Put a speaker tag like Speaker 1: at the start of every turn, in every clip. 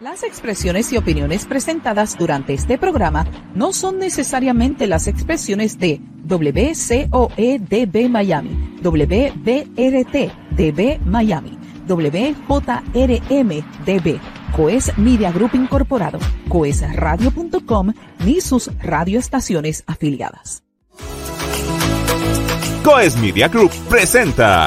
Speaker 1: Las expresiones y opiniones presentadas durante este programa no son necesariamente las expresiones de WCOEDB Miami, WBRT DB Miami, WJRM DB, Coes Media Group Incorporado, coesradio.com ni sus radioestaciones afiliadas.
Speaker 2: Coes Media Group presenta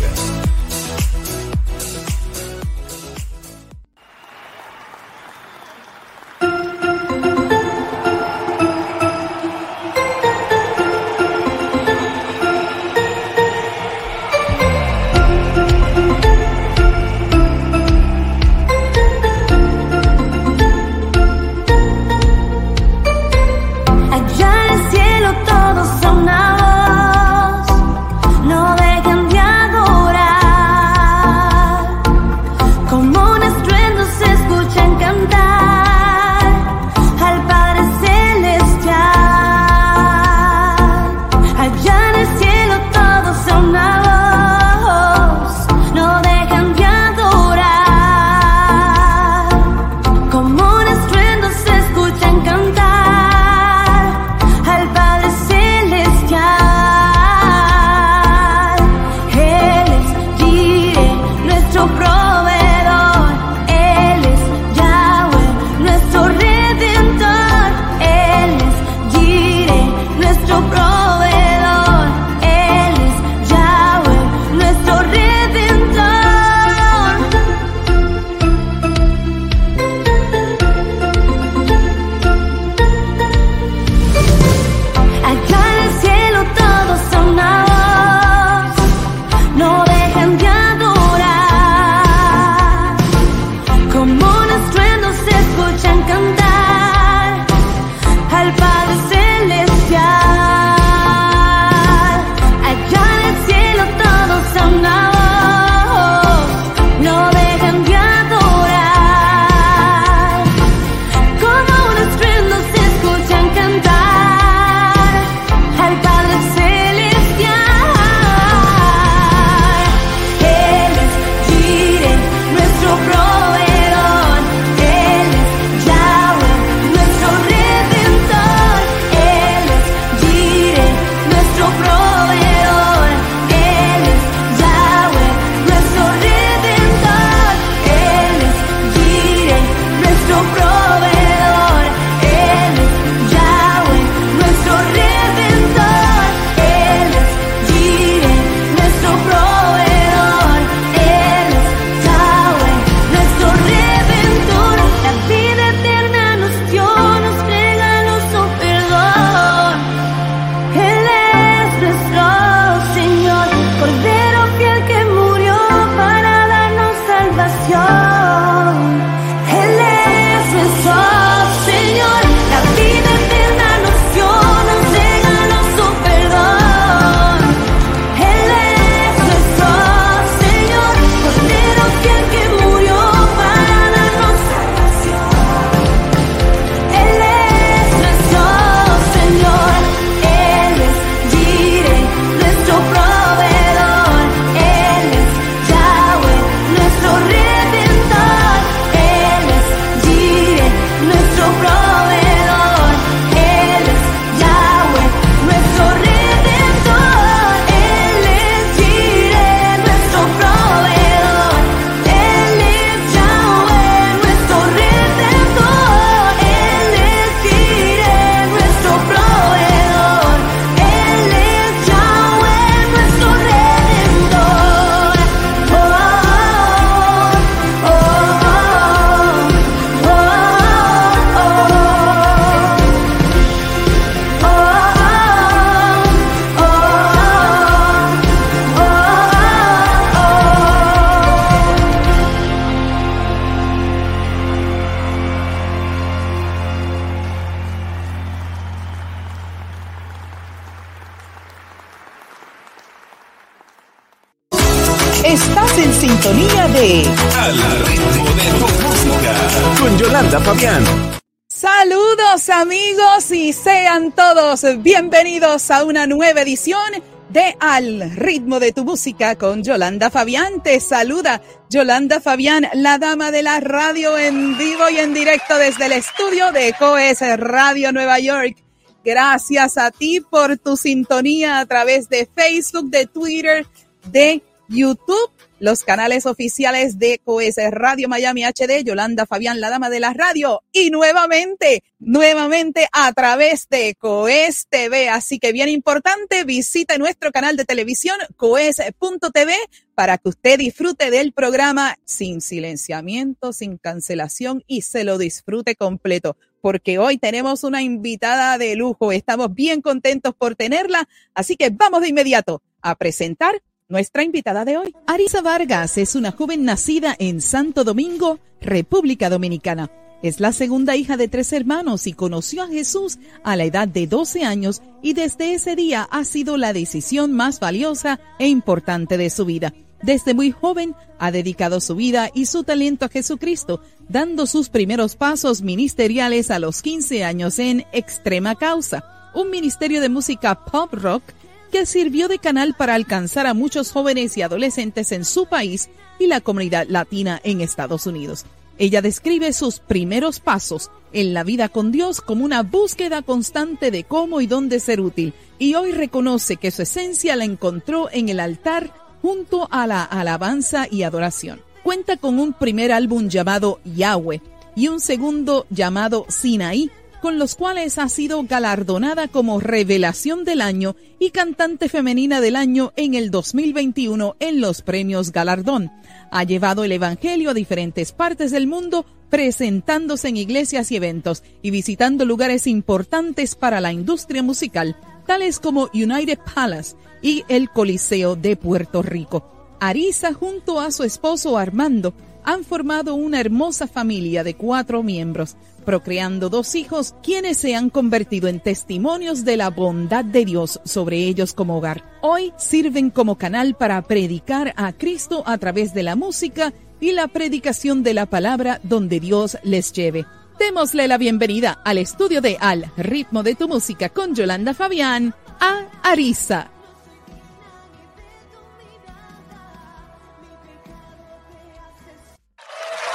Speaker 1: Bienvenidos a una nueva edición de Al ritmo de tu música con Yolanda Fabián. Te saluda Yolanda Fabián, la dama de la radio en vivo y en directo desde el estudio de Coes Radio Nueva York. Gracias a ti por tu sintonía a través de Facebook, de Twitter, de YouTube los canales oficiales de COES Radio Miami HD, Yolanda Fabián, la dama de la radio, y nuevamente, nuevamente a través de COES TV. Así que bien importante, visite nuestro canal de televisión coes.tv para que usted disfrute del programa sin silenciamiento, sin cancelación y se lo disfrute completo porque hoy tenemos una invitada de lujo. Estamos bien contentos por tenerla, así que vamos de inmediato a presentar nuestra invitada de hoy, Arisa Vargas, es una joven nacida en Santo Domingo, República Dominicana. Es la segunda hija de tres hermanos y conoció a Jesús a la edad de 12 años y desde ese día ha sido la decisión más valiosa e importante de su vida. Desde muy joven ha dedicado su vida y su talento a Jesucristo, dando sus primeros pasos ministeriales a los 15 años en Extrema Causa, un ministerio de música pop rock que sirvió de canal para alcanzar a muchos jóvenes y adolescentes en su país y la comunidad latina en Estados Unidos. Ella describe sus primeros pasos en la vida con Dios como una búsqueda constante de cómo y dónde ser útil, y hoy reconoce que su esencia la encontró en el altar junto a la alabanza y adoración. Cuenta con un primer álbum llamado Yahweh y un segundo llamado Sinaí, con los cuales ha sido galardonada como Revelación del Año y Cantante Femenina del Año en el 2021 en los premios Galardón. Ha llevado el Evangelio a diferentes partes del mundo, presentándose en iglesias y eventos y visitando lugares importantes para la industria musical, tales como United Palace y el Coliseo de Puerto Rico. Arisa junto a su esposo Armando han formado una hermosa familia de cuatro miembros procreando dos hijos, quienes se han convertido en testimonios de la bondad de Dios sobre ellos como hogar. Hoy sirven como canal para predicar a Cristo a través de la música y la predicación de la palabra donde Dios les lleve. Démosle la bienvenida al estudio de Al ritmo de tu música con Yolanda Fabián a Arisa.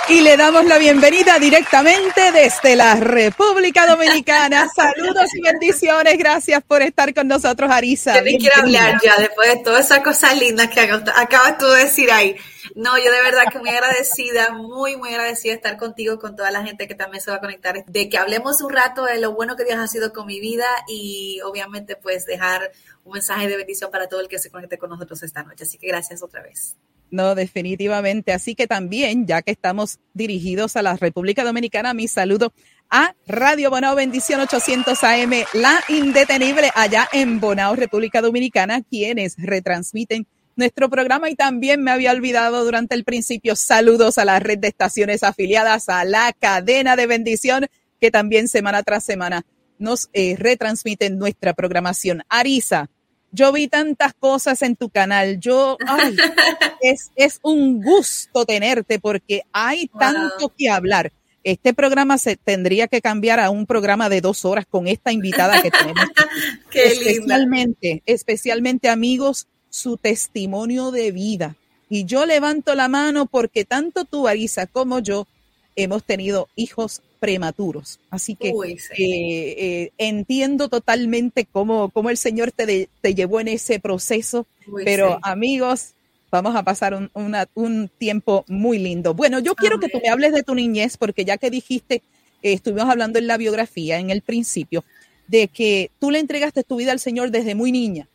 Speaker 1: Y le damos la bienvenida directamente desde la República Dominicana. Saludos y bendiciones. Gracias por estar con nosotros, Arisa.
Speaker 3: Yo ni quiero hablar ya después de todas esas cosas lindas que acabas tú de decir ahí. No, yo de verdad que muy agradecida, muy, muy agradecida de estar contigo, con toda la gente que también se va a conectar, de que hablemos un rato de lo bueno que Dios ha sido con mi vida y obviamente pues dejar un mensaje de bendición para todo el que se conecte con nosotros esta noche. Así que gracias otra vez.
Speaker 1: No, definitivamente. Así que también, ya que estamos dirigidos a la República Dominicana, mi saludo a Radio Bonao Bendición 800 AM, la indetenible allá en Bonao, República Dominicana, quienes retransmiten nuestro programa y también me había olvidado durante el principio saludos a la red de estaciones afiliadas a la cadena de bendición que también semana tras semana nos eh, retransmiten nuestra programación. Arisa, yo vi tantas cosas en tu canal. Yo, ay, es, es un gusto tenerte porque hay tanto que hablar. Este programa se tendría que cambiar a un programa de dos horas con esta invitada que tenemos.
Speaker 3: Qué
Speaker 1: especialmente, especialmente amigos, su testimonio de vida. Y yo levanto la mano porque tanto tú, Arisa, como yo hemos tenido hijos prematuros. Así que eh, eh, entiendo totalmente cómo, cómo el Señor te, te, llevó en ese proceso. pero amigos, vamos a pasar un, un, tiempo muy lindo. Bueno, yo quiero que tú me hables de tu niñez, porque ya que dijiste, eh, estuvimos hablando en la biografía, en el principio, de que tú le entregaste tu vida al Señor desde muy niña.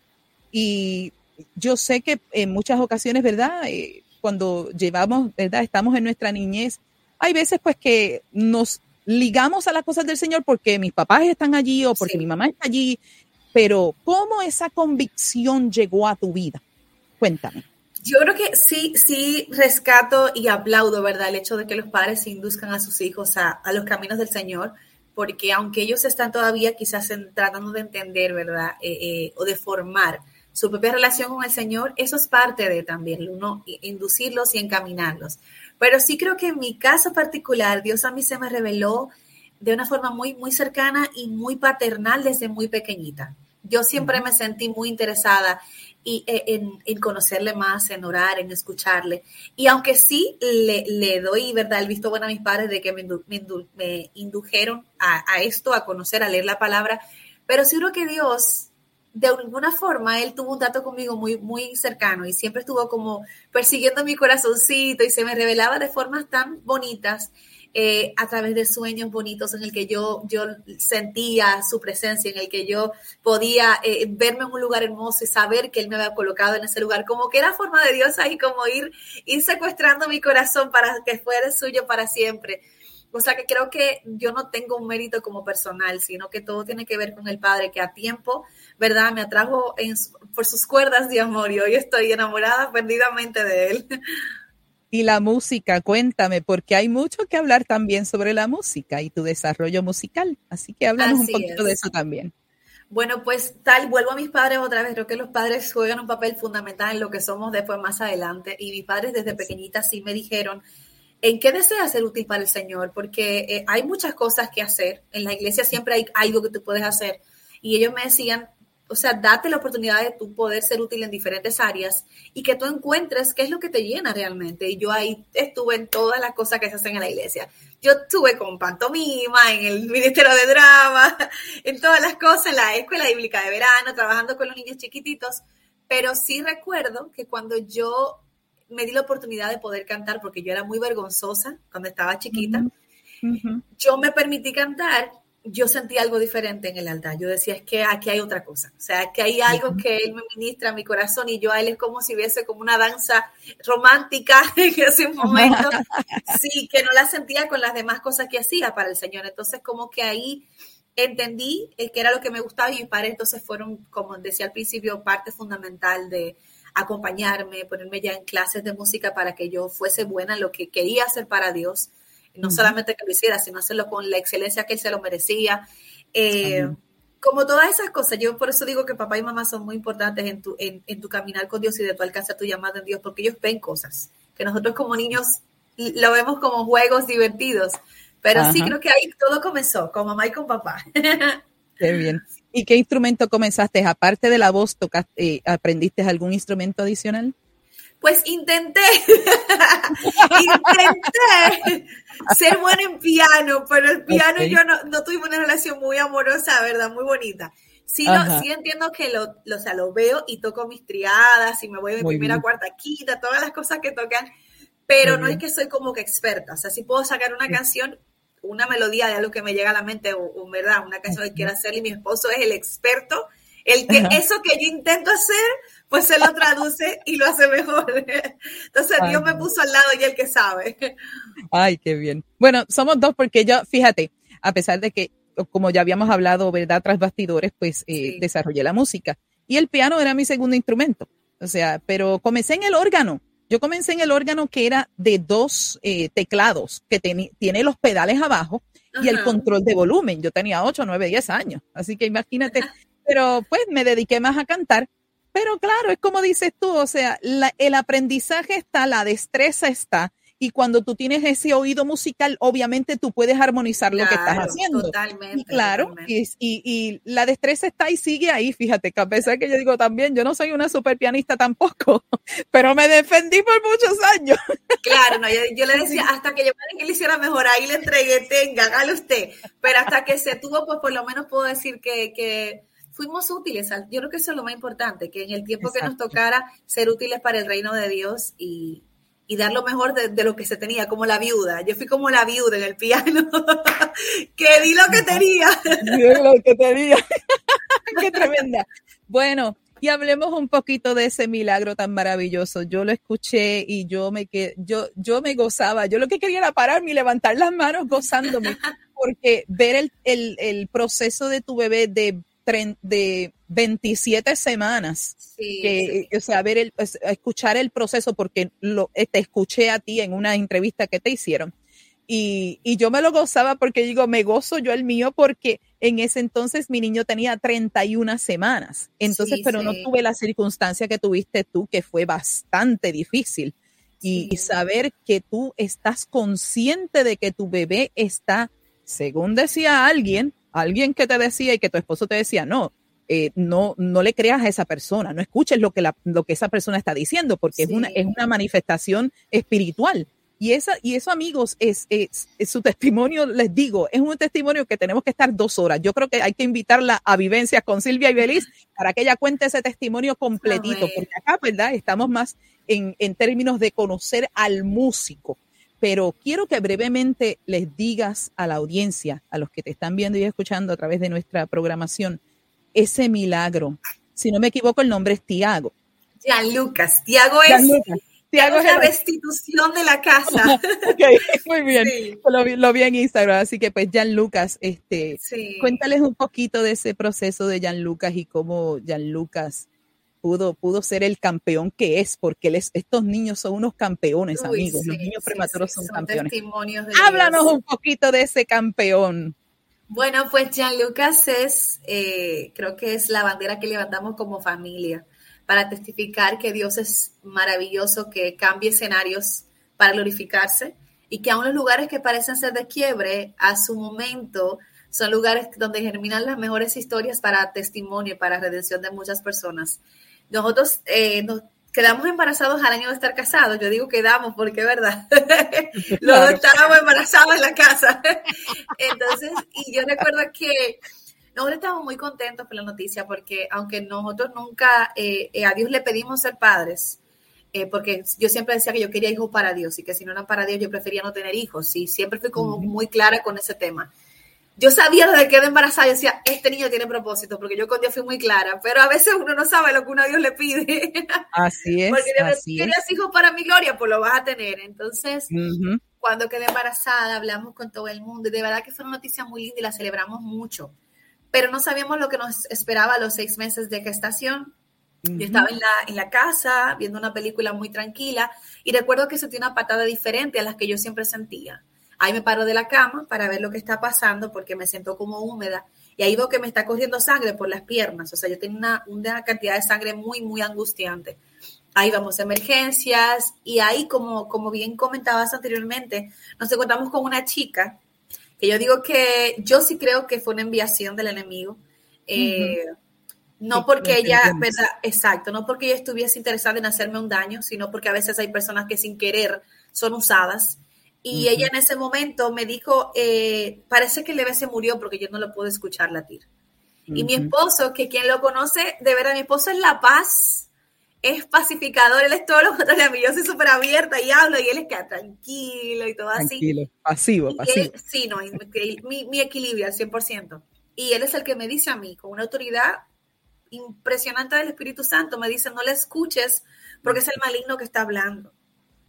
Speaker 1: Y yo sé que en muchas ocasiones, ¿verdad? cuando llevamos, ¿verdad? Estamos en nuestra niñez, hay veces pues que nos ligamos a las cosas del Señor porque mis papás están allí o porque mi mamá está allí, pero ¿cómo esa convicción llegó a tu vida? Cuéntame.
Speaker 3: Yo creo que sí, sí rescato y aplaudo, ¿verdad? El hecho de que los padres induzcan a sus hijos a, los caminos del Señor, porque aunque ellos están todavía quizás tratando de entender, ¿verdad? Eh, eh, o de formar su propia relación con el Señor, eso es parte de también, uno inducirlos y encaminarlos. Pero sí creo que en mi caso particular, Dios a mí se me reveló de una forma muy, muy cercana y muy paternal desde muy pequeñita. Yo siempre me sentí muy interesada y, eh, en, conocerle más, en orar, en escucharle. Y aunque sí le, doy, ¿verdad?, el visto bueno a mis padres de que me, me, indujeron a, a, esto, a conocer, a leer la palabra, pero seguro que Dios, de alguna forma, Él tuvo un dato conmigo muy, muy cercano y siempre estuvo como persiguiendo mi corazoncito y se me revelaba de formas tan bonitas eh, a través de sueños bonitos en el que yo, yo sentía su presencia, en el que yo podía eh, verme en un lugar hermoso y saber que Él me había colocado en ese lugar, como que era forma de Dios ahí, como ir, ir secuestrando mi corazón para que fuera suyo para siempre. O sea que creo que yo no tengo un mérito como personal, sino que todo tiene que ver con el Padre que a tiempo, ¿verdad? Me atrajo por sus cuerdas de amor y hoy estoy enamorada perdidamente de Él.
Speaker 1: Y la música, cuéntame, porque hay mucho que hablar también sobre la música y tu desarrollo musical. Así que háblanos un poquito de eso también.
Speaker 3: Bueno, pues tal, vuelvo a mis padres otra vez. Creo que los padres juegan un papel fundamental en lo que somos después más adelante. Y mis padres desde pequeñita sí me dijeron, ¿en qué deseas ser útil para el Señor? Porque eh, hay muchas cosas que hacer. En la iglesia siempre hay algo que tú puedes hacer. Y ellos me decían, o sea, date la oportunidad de tu poder ser útil en diferentes áreas y que tú encuentres qué es lo que te llena realmente. Y yo ahí estuve en todas las cosas que se hacen en la iglesia. Yo estuve con pantomima, en el Ministerio de Drama, en todas las cosas, en la escuela bíblica de verano, trabajando con los niños chiquititos. Pero sí recuerdo que cuando yo me di la oportunidad de poder cantar, porque yo era muy vergonzosa cuando estaba chiquita, yo me permití cantar yo sentí algo diferente en el altar. Yo decía, es que aquí hay otra cosa. O sea, que hay algo que Él me ministra a mi corazón y yo a Él es como si hubiese como una danza romántica en ese momento. Sí, que no la sentía con las demás cosas que hacía para el Señor. Entonces, como que ahí entendí que era lo que me gustaba y mis padres entonces fueron, como decía al principio, parte fundamental de acompañarme, ponerme ya en clases de música para que yo fuese buena en lo que quería hacer para Dios no solamente que lo hiciera, sino hacerlo con la excelencia que él se lo merecía. Eh, como todas esas cosas, yo por eso digo que papá y mamá son muy importantes en tu, en, tu caminar con Dios y de tu alcanzar tu llamada en Dios, porque ellos ven cosas que nosotros como niños lo vemos como juegos divertidos. Pero sí creo que ahí todo comenzó, con mamá y con papá.
Speaker 1: Qué bien. ¿Y qué instrumento comenzaste? Aparte de la voz, tocaste, eh, ¿aprendiste algún instrumento adicional?
Speaker 3: Pues intenté, intenté ser buena en piano, pero el piano yo no, no tuve una relación muy amorosa, ¿verdad? Muy bonita. Sí, sí entiendo que lo, lo, o sea, lo veo y toco mis triadas y me voy de primera, cuarta, quinta, todas las cosas que tocan, pero no es que soy como que experta. O sea, si puedo sacar una canción, una melodía de algo que me llega a la mente o, ¿verdad? Una canción que quiero hacer y mi esposo es el experto, el que eso que yo intento hacer, pues se lo traduce y lo hace mejor. Entonces Dios me puso al lado y el que sabe.
Speaker 1: Ay, qué bien. Bueno, somos dos porque yo, fíjate, a pesar de que, como ya habíamos hablado, ¿verdad? Tras bastidores, pues eh, desarrollé la música. Y el piano era mi segundo instrumento. O sea, pero comencé en el órgano. Yo comencé en el órgano que era de dos eh, teclados, que tiene los pedales abajo y el control de volumen. Yo tenía 8, 9, 10 años. Así que imagínate. Pero pues me dediqué más a cantar pero claro, es como dices tú, o sea, el aprendizaje está, la destreza está, y cuando tú tienes ese oído musical, obviamente tú puedes armonizar lo que estás haciendo. Totalmente. claro, Y, y, la destreza está y sigue ahí, fíjate, que a pesar que yo digo también, yo no soy una super pianista tampoco, pero me defendí por muchos años.
Speaker 3: Claro, no, yo, le decía, hasta que yo que le hiciera mejor, ahí le entregué, tenga, hágalo usted, pero hasta que se tuvo, pues por lo menos puedo decir que, que fuimos útiles. Yo creo que eso es lo más importante, que en el tiempo que nos tocara ser útiles para el reino de Dios y, dar lo mejor de, lo que se tenía, como la viuda. Yo fui como la viuda en el piano, que di lo que tenía.
Speaker 1: Di lo que tenía. Qué tremenda. Bueno, y hablemos un poquito de ese milagro tan maravilloso. Yo lo escuché y yo me yo, yo me gozaba. Yo lo que quería era pararme y levantar las manos gozándome, porque ver el, el, el proceso de tu bebé de de 27 semanas. que, O sea, ver el, escuchar el proceso, porque lo, te escuché a ti en una entrevista que te hicieron. Y, y, yo me lo gozaba porque digo, me gozo yo el mío porque en ese entonces mi niño tenía 31 semanas. Entonces, pero no tuve la circunstancia que tuviste tú, que fue bastante difícil. Y, y, saber que tú estás consciente de que tu bebé está, según decía alguien, alguien que te decía y que tu esposo te decía, no, eh, no, no le creas a esa persona, no escuches lo que, la, lo que esa persona está diciendo, porque es, una, es una manifestación espiritual. Y, esa, y eso, amigos, es, es, su testimonio, les digo, es un testimonio que tenemos que estar dos horas. Yo creo que hay que invitarla a vivencias con Silvia y Belis para que ella cuente ese testimonio completito, porque acá, ¿verdad? Estamos más en, en términos de conocer al músico. Pero quiero que brevemente les digas a la audiencia, a los que te están viendo y escuchando a través de nuestra programación, ese milagro. Si no me equivoco, el nombre es Tiago.
Speaker 3: Lucas. Tiago es, Tiago es la restitución de la casa.
Speaker 1: muy bien. Lo, vi en Instagram, así que pues Jan Lucas, este, cuéntales un poquito de ese proceso de Jan Lucas y cómo Jan Lucas pudo, pudo ser el campeón que es, porque estos niños son unos campeones, amigos. Los niños prematuros son, campeones. Háblanos un poquito de ese campeón.
Speaker 3: Bueno, pues Lucas es, eh, creo que es la bandera que levantamos como familia para testificar que Dios es maravilloso, que cambia escenarios para glorificarse y que aún los lugares que parecen ser de quiebre, a su momento, son lugares donde germinan las mejores historias para testimonio y para redención de muchas personas. Nosotros eh, nos quedamos embarazados al año de estar casados. Yo digo quedamos porque es verdad. Los dos estábamos embarazados en la casa. Entonces, y yo recuerdo que nosotros estamos muy contentos por la noticia porque aunque nosotros nunca eh, eh, a Dios le pedimos ser padres, eh, porque yo siempre decía que yo quería hijos para Dios y que si no eran para Dios yo prefería no tener hijos y siempre fui como muy clara con ese tema yo sabía desde que quedé embarazada, yo decía, este niño tiene propósito, porque yo con Dios fui muy clara, pero a veces uno no sabe lo que uno a Dios le pide.
Speaker 1: Así es.
Speaker 3: porque si querías hijos para mi gloria, pues lo vas a tener. Entonces, cuando quedé embarazada, hablamos con todo el mundo y de verdad que fue una noticia muy linda y la celebramos mucho. Pero no sabíamos lo que nos esperaba a los seis meses de gestación. Yo estaba en la, en la casa viendo una película muy tranquila y recuerdo que sentí una patada diferente a las que yo siempre sentía. Ahí me paro de la cama para ver lo que está pasando porque me siento como húmeda y ahí veo que me está corriendo sangre por las piernas. O sea, yo tengo una, una cantidad de sangre muy, muy angustiante. Ahí vamos a emergencias y ahí, como, como bien comentabas anteriormente, nos encontramos con una chica que yo digo que yo sí creo que fue una enviación del enemigo. Eh, no porque ella, ¿verdad? Exacto, no porque ella estuviese interesada en hacerme un daño, sino porque a veces hay personas que sin querer son usadas y ella en ese momento me dijo, eh, parece que el bebé se murió porque yo no lo puedo escuchar latir. Y mi esposo, que quien lo conoce, de verdad, mi esposo es la paz, es pacificador, él es todo lo contrario a mí, yo soy súper abierta y hablo y él es que tranquilo y todo así. Tranquilo,
Speaker 1: pasivo, pasivo.
Speaker 3: sí, no, mi, mi equilibrio al 100%. Y él es el que me dice a mí, con una autoridad impresionante del Espíritu Santo, me dice, no le escuches porque es el maligno que está hablando.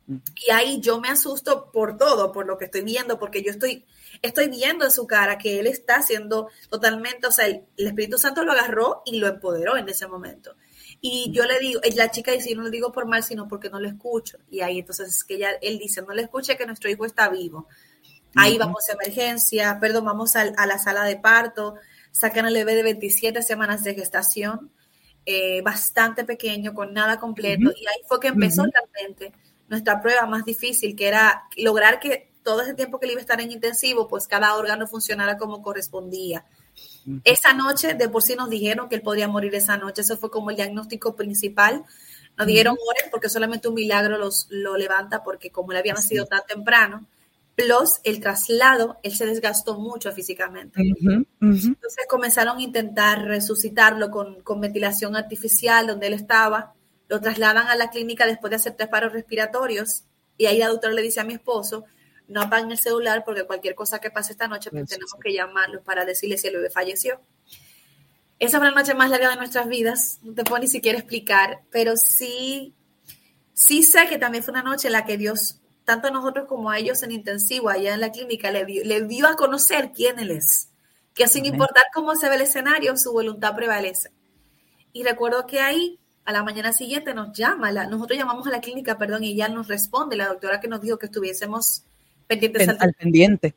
Speaker 3: Y ahí yo me asusto por todo, por lo que estoy viendo, porque yo estoy, estoy viendo en su cara que él está haciendo totalmente, o sea, el, Espíritu Santo lo agarró y lo empoderó en ese momento. Y yo le digo, la chica dice, no lo digo por mal, sino porque no lo escucho. Y ahí entonces es que ella, él dice, no le escuche que nuestro hijo está vivo. Ahí vamos a emergencia, perdón, vamos a, la sala de parto, sacan al bebé de 27 semanas de gestación, eh, bastante pequeño, con nada completo. Y ahí fue que empezó realmente nuestra prueba más difícil, que era lograr que todo ese tiempo que él iba a estar en intensivo, pues cada órgano funcionara como correspondía. Esa noche, de por sí nos dijeron que él podría morir esa noche, eso fue como el diagnóstico principal. Nos dijeron oren porque solamente un milagro los, lo levanta, porque como le había nacido tan temprano, plus el traslado, él se desgastó mucho físicamente. Entonces comenzaron a intentar resucitarlo con, con ventilación artificial donde él estaba lo trasladan a la clínica después de hacer tres paros respiratorios y ahí la doctora le dice a mi esposo, no apaguen el celular porque cualquier cosa que pase esta noche pues, tenemos que llamarlo para decirle si el bebé falleció. Esa fue la noche más larga de nuestras vidas, no te puedo ni siquiera explicar, pero sí, sí sé que también fue una noche en la que Dios, tanto a nosotros como a ellos en intensivo, allá en la clínica, le dio, le dio a conocer quién Él es, que sin importar cómo se ve el escenario, su voluntad prevalece. Y recuerdo que ahí a la mañana siguiente nos llama, nosotros llamamos a la clínica, perdón, y ya nos responde la doctora que nos dijo que estuviésemos pendientes
Speaker 1: al, pendiente.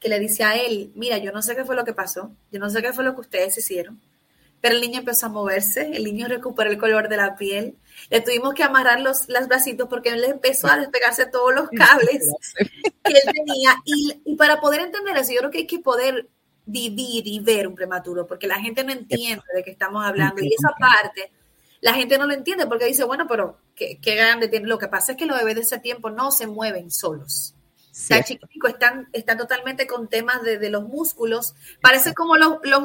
Speaker 3: Que le dice a él, mira, yo no sé qué fue lo que pasó, yo no sé qué fue lo que ustedes hicieron, pero el niño empezó a moverse, el niño recuperó el color de la piel, le tuvimos que amarrar los, los bracitos porque él empezó a despegarse todos los cables que él tenía. Y, y, para poder entender eso, yo creo que hay que poder vivir y ver un prematuro, porque la gente no entiende de qué estamos hablando. Y esa parte, la gente no lo entiende porque dice, bueno, pero qué, qué grande tiene. Lo que pasa es que los bebés de ese tiempo no se mueven solos. Está chiquitico, están, están totalmente con temas de, de los músculos. Parece como los, los,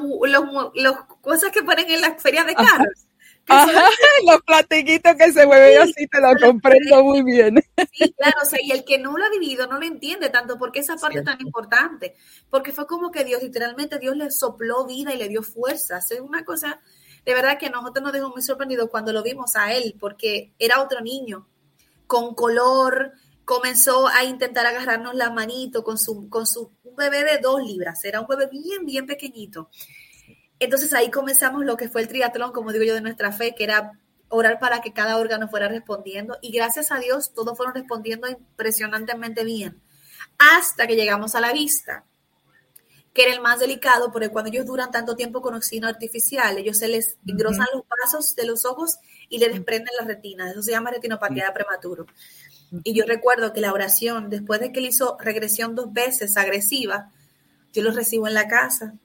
Speaker 3: los, cosas que ponen en las ferias de carros.
Speaker 1: Ajá, los platiquitos que se mueven así, te lo comprendo muy bien.
Speaker 3: Sí, claro, o sea, y el que no lo ha vivido no lo entiende tanto porque esa parte es tan importante, porque fue como que Dios, literalmente Dios le sopló vida y le dio fuerza. Es una cosa, de verdad que nosotros nos dejó muy sorprendidos cuando lo vimos a él, porque era otro niño, con color, comenzó a intentar agarrarnos la manito con su, con su un bebé de dos libras, era un bebé bien, bien pequeñito. Entonces ahí comenzamos lo que fue el triatlón, como digo yo, de nuestra fe, que era orar para que cada órgano fuera respondiendo. Y gracias a Dios, todos fueron respondiendo impresionantemente bien. Hasta que llegamos a la vista, que era el más delicado, porque cuando ellos duran tanto tiempo con oxígeno artificial, ellos se les engrosan los vasos de los ojos y le desprenden la retina. Eso se llama retinopatía de prematuro. Y yo recuerdo que la oración, después de que él hizo regresión dos veces agresiva, yo lo recibo en la casa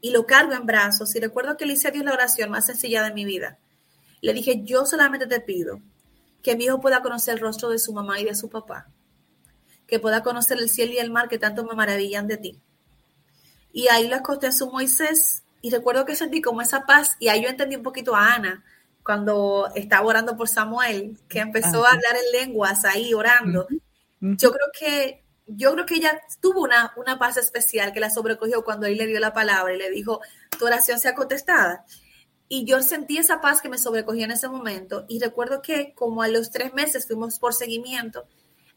Speaker 3: y lo cargo en brazos. Y recuerdo que le hice a Dios la oración más sencilla de mi vida. Le dije, yo solamente te pido que mi hijo pueda conocer el rostro de su mamá y de su papá, que pueda conocer el cielo y el mar que tanto me maravillan de ti. Y ahí lo acosté a su Moisés y recuerdo que sentí como esa paz y ahí yo entendí un poquito a Ana cuando estaba orando por Samuel, que empezó a hablar en lenguas ahí orando. Yo creo que yo creo que ella tuvo una, una paz especial que la sobrecogió cuando él le dio la palabra y le dijo, tu oración sea contestada. Y yo sentí esa paz que me sobrecogió en ese momento. Y recuerdo que como a los tres meses fuimos por seguimiento,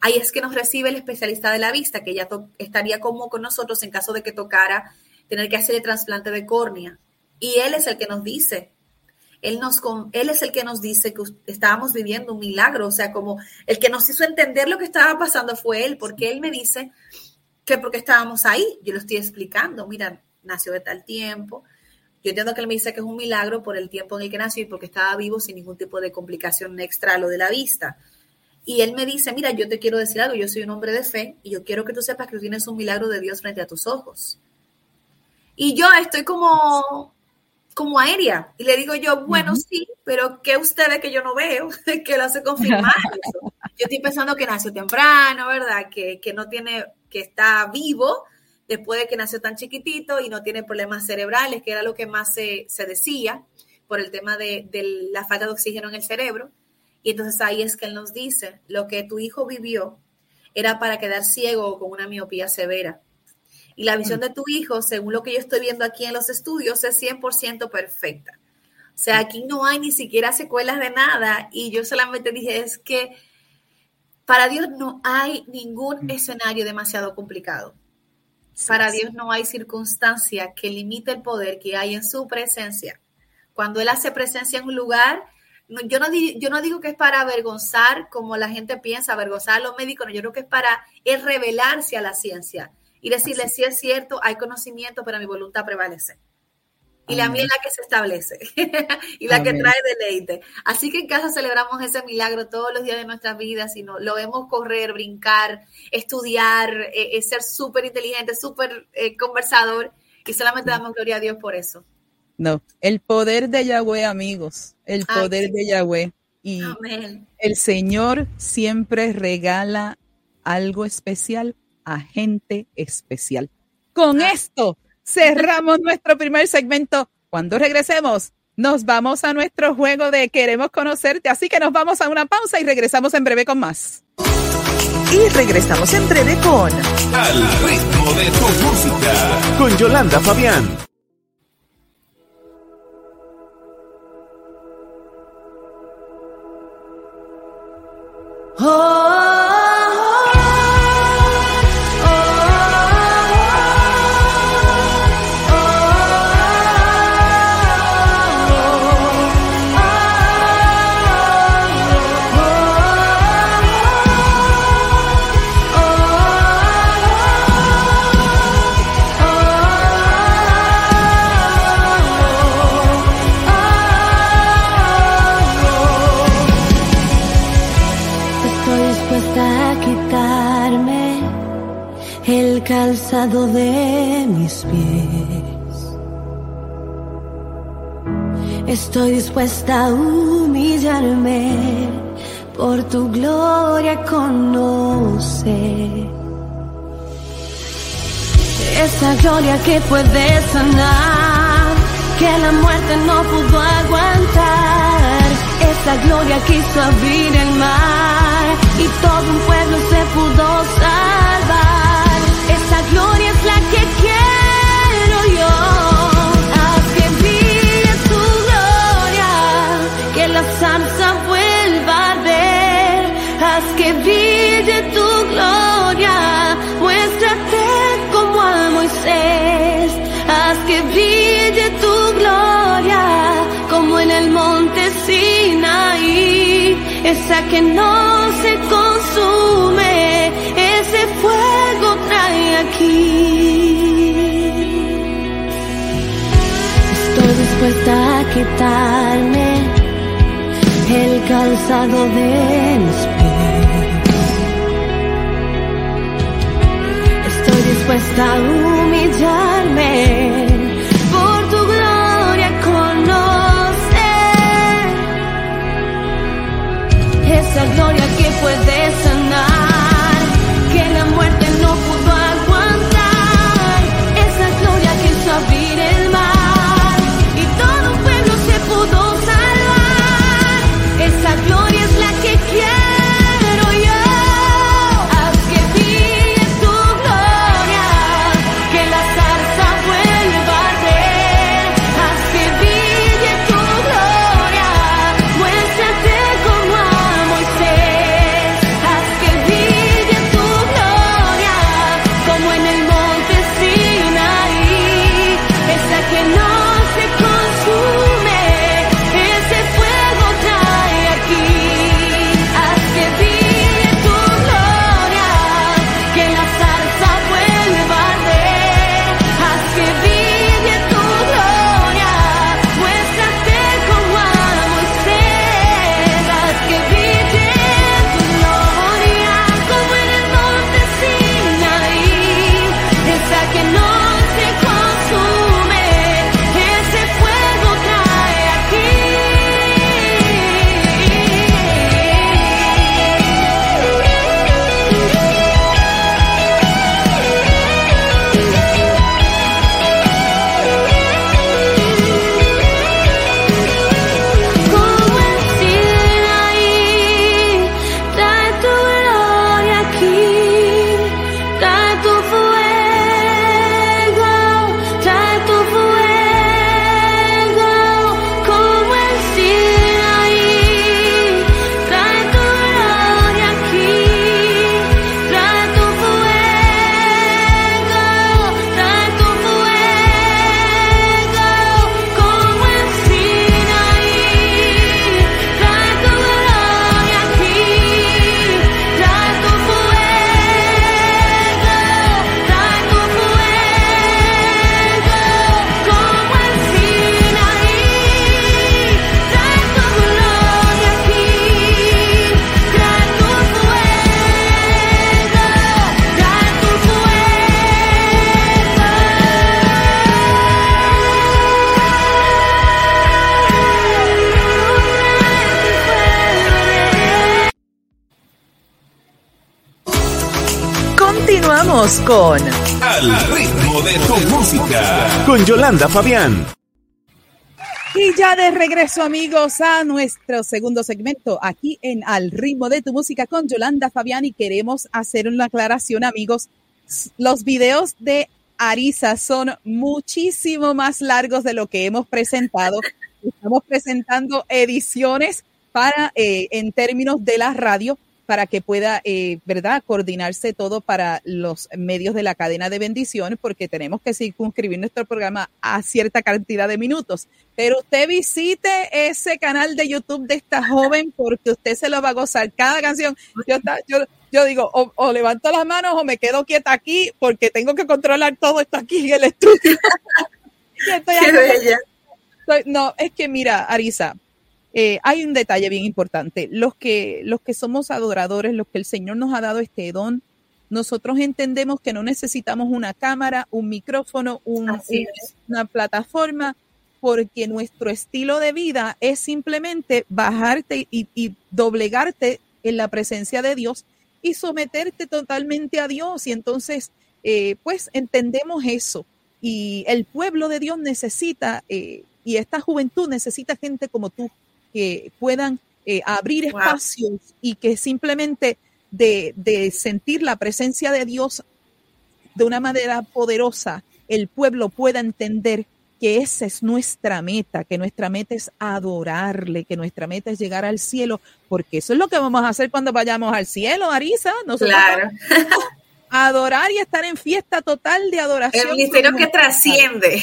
Speaker 3: ahí es que nos recibe el especialista de la vista, que ya estaría como con nosotros en caso de que tocara tener que hacer el trasplante de córnea. Y él es el que nos dice, él, nos, él es el que nos dice que estábamos viviendo un milagro, o sea, como el que nos hizo entender lo que estaba pasando fue él, porque él me dice que porque estábamos ahí, yo lo estoy explicando, mira, nació de tal tiempo, yo entiendo que él me dice que es un milagro por el tiempo en el que nació y porque estaba vivo sin ningún tipo de complicación extra a lo de la vista. Y él me dice, mira, yo te quiero decir algo, yo soy un hombre de fe y yo quiero que tú sepas que tú tienes un milagro de Dios frente a tus ojos. Y yo estoy como, como aérea. Y le digo yo, bueno, sí, pero ¿qué ustedes que yo no veo? que lo hace confirmar Yo estoy pensando que nació temprano, ¿verdad? Que, no tiene, que está vivo después de que nació tan chiquitito y no tiene problemas cerebrales, que era lo que más se, decía por el tema de, de, la falta de oxígeno en el cerebro. Y entonces ahí es que él nos dice, lo que tu hijo vivió era para quedar ciego o con una miopía severa. Y la visión de tu hijo, según lo que yo estoy viendo aquí en los estudios, es 100% perfecta. O sea, aquí no hay ni siquiera secuelas de nada. Y yo solamente dije, es que para Dios no hay ningún mm. escenario demasiado complicado. Para Dios no hay circunstancia que limite el poder que hay en su presencia. Cuando Él hace presencia en un lugar, yo, no, yo no digo que es para avergonzar, como la gente piensa, avergonzar a los médicos, no, yo creo que es para es revelarse a la ciencia y decirle si es cierto, hay conocimiento, pero mi voluntad prevalece. Y la mía es la que se establece y la que trae deleite. Así que en casa celebramos ese milagro todos los días de nuestras vidas y no, lo vemos correr, brincar, estudiar, eh, eh, ser súper inteligente, súper eh, conversador y solamente damos gloria a Dios por eso.
Speaker 1: No, el poder de Yahweh, amigos, el poder de Yahweh. Y el Señor siempre regala algo especial agente especial. Con ah. esto cerramos nuestro primer segmento. Cuando regresemos, nos vamos a nuestro juego de Queremos conocerte. Así que nos vamos a una pausa y regresamos en breve con más.
Speaker 2: Y regresamos en breve con Al ritmo de tu música con Yolanda Fabián. Oh. Estoy dispuesta a humillarme por tu gloria conocer. Esa gloria que puede sanar, que la muerte no pudo aguantar. Esa gloria quiso abrir el mar y todo un pueblo se pudo salvar. Esa gloria es la que quiero salsa vuelva a arder. Haz que brille tu gloria, muéstrate como a Moisés. Haz que brille tu gloria, como en el monte Sinaí. Esa que no se consume, ese fuego trae aquí. Estoy dispuesta a quitarme el calzado de mis pies. Estoy dispuesta a
Speaker 1: Con
Speaker 4: Al ritmo de tu música. Con Yolanda Fabián.
Speaker 1: Y ya de regreso, amigos, a nuestro segundo segmento aquí en Al ritmo de tu música con Yolanda Fabián. Y queremos hacer una aclaración, amigos. Los videos de Arisa son muchísimo más largos de lo que hemos presentado. Estamos presentando ediciones para, eh, en términos de la radio, para que pueda, eh, ¿verdad?, coordinarse todo para los medios de la cadena de bendición, porque tenemos que circunscribir nuestro programa a cierta cantidad de minutos. Pero usted visite ese canal de YouTube de esta joven porque usted se lo va a gozar. Cada canción, yo, yo, yo digo, o, o levanto las manos o me quedo quieta aquí porque tengo que controlar todo esto aquí en el estudio.
Speaker 3: Qué bella.
Speaker 1: No, es que mira, Arisa, eh, hay un detalle bien importante. Los que, los que somos adoradores, los que el Señor nos ha dado este don, nosotros entendemos que no necesitamos una cámara, un micrófono, un- un- una plataforma, porque nuestro estilo de vida es simplemente bajarte y, y doblegarte en la presencia de Dios y someterte totalmente a Dios. Y entonces, eh, pues entendemos eso. Y el pueblo de Dios necesita, eh, y esta juventud necesita gente como tú, que puedan eh, abrir
Speaker 3: Wow.
Speaker 1: espacios y que simplemente de, de sentir la presencia de Dios de una manera poderosa, el pueblo pueda entender que esa es nuestra meta, que nuestra meta es adorarle, que nuestra meta es llegar al cielo, porque eso es lo que vamos a hacer cuando vayamos al cielo, Arisa. Nosotros
Speaker 3: Claro.
Speaker 1: adorar y estar en fiesta total de adoración.
Speaker 3: El ministerio que trasciende.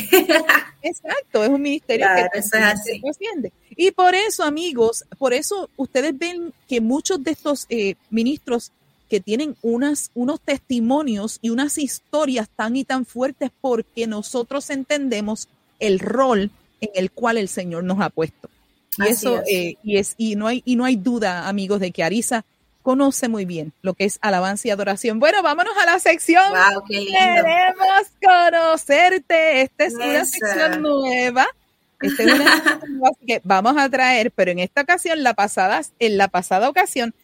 Speaker 1: Exacto, es un ministerio
Speaker 3: Claro,
Speaker 1: que
Speaker 3: eso es así.
Speaker 1: trasciende. Y por eso, amigos, por eso ustedes ven que muchos de estos eh, ministros que tienen unas, unos testimonios y unas historias tan y tan fuertes porque nosotros entendemos el rol en el cual el Señor nos ha puesto. Y
Speaker 3: Así
Speaker 1: eso,
Speaker 3: es.
Speaker 1: eh, y es, y no hay, y no hay duda, amigos, de que Arisa conoce muy bien lo que es alabanza y adoración. Bueno, vámonos a la sección
Speaker 3: wow, qué lindo.
Speaker 1: Queremos conocerte. Esta es una
Speaker 3: Esa.
Speaker 1: sección nueva. Esta es que vamos a traer, pero en esta ocasión, la pasada, en la pasada ocasión,